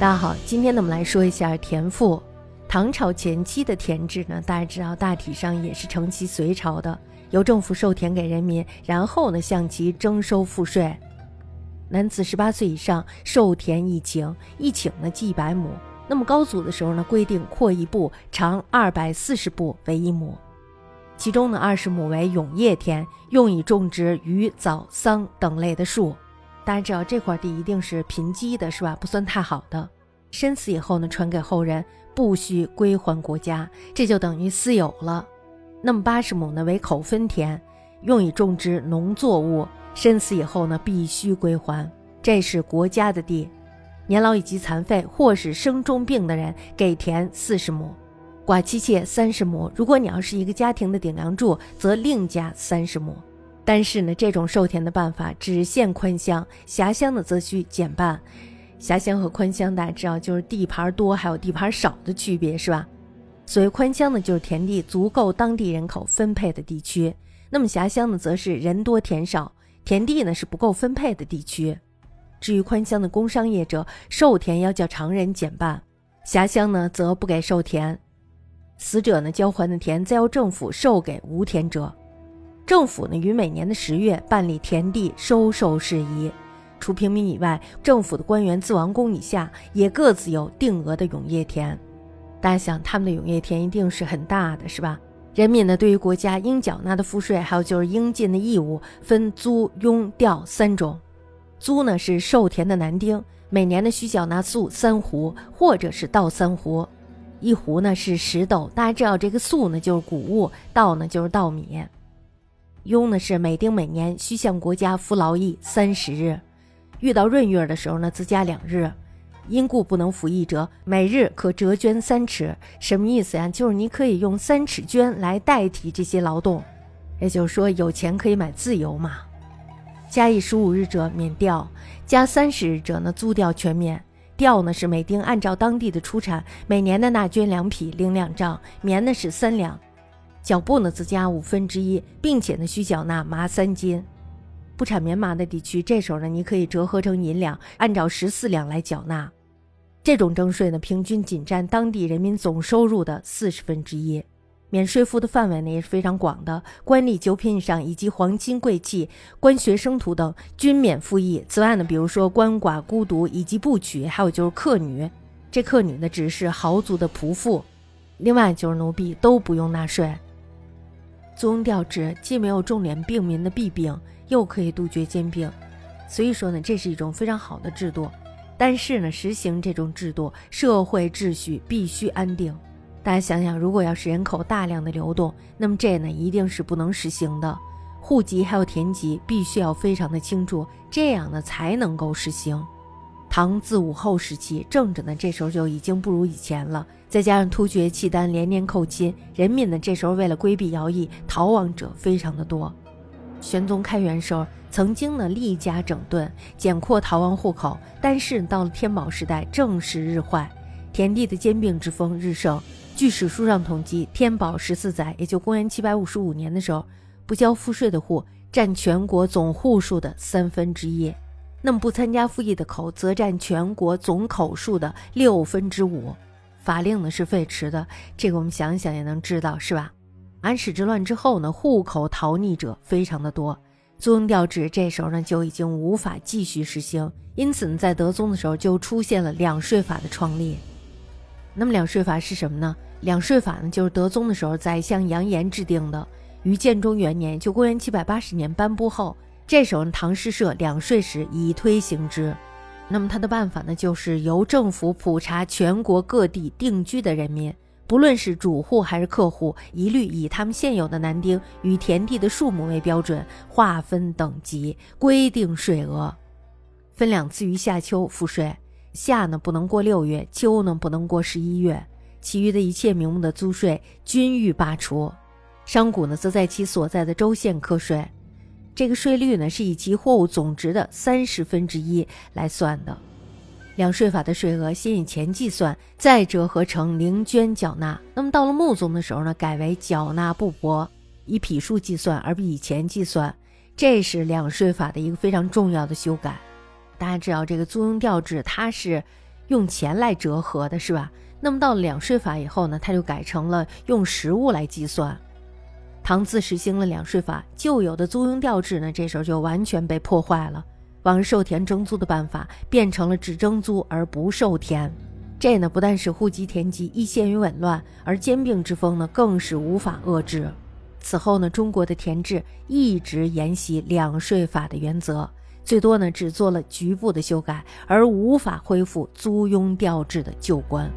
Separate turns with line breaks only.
大家好，今天呢我们来说一下田赋。唐朝前期的田制呢，大家知道大体上也是承袭隋朝的，由政府授田给人民，然后呢向其征收赋税。男子十八岁以上授田一顷，一顷呢计一百亩。那么高祖的时候呢，规定扩一步长二百四十步为一亩，其中呢二十亩为永业田，用以种植榆、枣、桑等类的树。大家知道这块地一定是贫瘠的，是吧？不算太好的。身死以后呢，传给后人，不需归还国家，这就等于私有了。那么八十亩呢为口分田，用以种植农作物。身死以后呢，必须归还，这是国家的地。年老以及残废或是生重病的人，给田四十亩；寡妻妾三十亩。如果你要是一个家庭的顶梁柱，则另加三十亩。但是呢，这种授田的办法只限宽乡，狭乡的则需减半。狭乡和宽乡大家知道，就是地盘多还有地盘少的区别，是吧？所谓宽乡呢，就是田地足够当地人口分配的地区；那么狭乡呢，则是人多田少，田地呢是不够分配的地区。至于宽乡的工商业者，授田要较常人减半；狭乡呢，则不给授田。死者呢交还的田，再由政府授给无田者。政府呢，于每年的十月办理田地收受事宜。除平民以外，政府的官员自王公以下也各自有定额的永业田。大家想，他们的永业田一定是很大的，是吧？人民呢，对于国家应缴纳的赋税，还有就是应尽的义务，分租、庸、调三种。租呢是授田的男丁，每年呢需缴纳粟三斛，或者是稻三斛。一斛呢是十斗。大家知道这个粟呢就是谷物，稻呢就是稻米。庸呢是每丁每年需向国家服劳役三十日，遇到闰月的时候呢，自加两日。因故不能服役者，每日可折捐三尺。什么意思呀？就是你可以用三尺绢来代替这些劳动，也就是说有钱可以买自由嘛。加一十五日者免调，加三十日者呢租调全免。调呢是每丁按照当地的出产，每年的纳捐两匹零两丈，棉呢是三两。脚布呢，则加五分之一，并且呢，需缴纳麻三斤。不产棉麻的地区，这时候呢，你可以折合成银两，按照十四两来缴纳。这种征税呢，平均仅占当地人民总收入的四十分之一。免税赋的范围呢，也是非常广的。官吏九品以上以及皇亲贵戚、官学生徒等均免赋役。此外呢，比如说鳏寡孤独以及不娶，还有就是客女，这客女呢，只是豪族的仆妇。另外就是奴婢都不用纳税。租庸调制既没有重脸病民的弊病，又可以杜绝兼并，所以说呢，这是一种非常好的制度。但是呢，实行这种制度，社会秩序必须安定。大家想想，如果要是人口大量的流动，那么这呢一定是不能实行的。户籍还有田籍必须要非常的清楚，这样呢才能够实行。唐自武后时期，政治呢这时候就已经不如以前了，再加上突厥契丹连年寇侵，人民呢这时候为了规避徭役，逃亡者非常的多。玄宗开元时候，曾经呢力加整顿，减扩逃亡户口，但是到了天宝时代，政事日坏，田地的兼并之风日盛。据史书上统计，天宝十四载，也就公元七百五十五年的时候，不交赋税的户占全国总户数的三分之一。那么不参加复役的口，则占全国总口数的六分之五。法令呢是废弛的，这个我们想想也能知道，是吧？安史之乱之后呢，户口逃匿者非常的多，租庸调制这时候呢就已经无法继续实行，因此呢，在德宗的时候就出现了两税法的创立。那么两税法是什么呢？两税法呢就是德宗的时候宰相杨炎制定的，于建中元年，就公元七百八十年颁布后。这时候，唐诗社两税时已推行之。那么他的办法呢，就是由政府普查全国各地定居的人民，不论是主户还是客户，一律以他们现有的男丁与田地的数目为标准，划分等级，规定税额，分两次于夏秋赋税。夏呢不能过六月，秋呢不能过十一月。其余的一切名目的租税均欲罢除。商贾呢，则在其所在的州县课税。这个税率呢，是以其货物总值的三十分之一来算的。两税法的税额先以钱计算，再折合成零捐缴纳。那么到了穆宗的时候呢，改为缴纳布帛，以匹数计算，而不以钱计算。这是两税法的一个非常重要的修改。大家知道，这个租庸调制它是用钱来折合的，是吧？那么到了两税法以后呢，它就改成了用实物来计算。唐自实行了两税法，旧有的租庸调制呢，这时候就完全被破坏了。往日授田征租的办法变成了只征租而不授田，这呢不但使户籍田籍易陷于紊乱，而兼并之风呢更是无法遏制。此后呢，中国的田制一直沿袭两税法的原则，最多呢只做了局部的修改，而无法恢复租庸调制的旧观。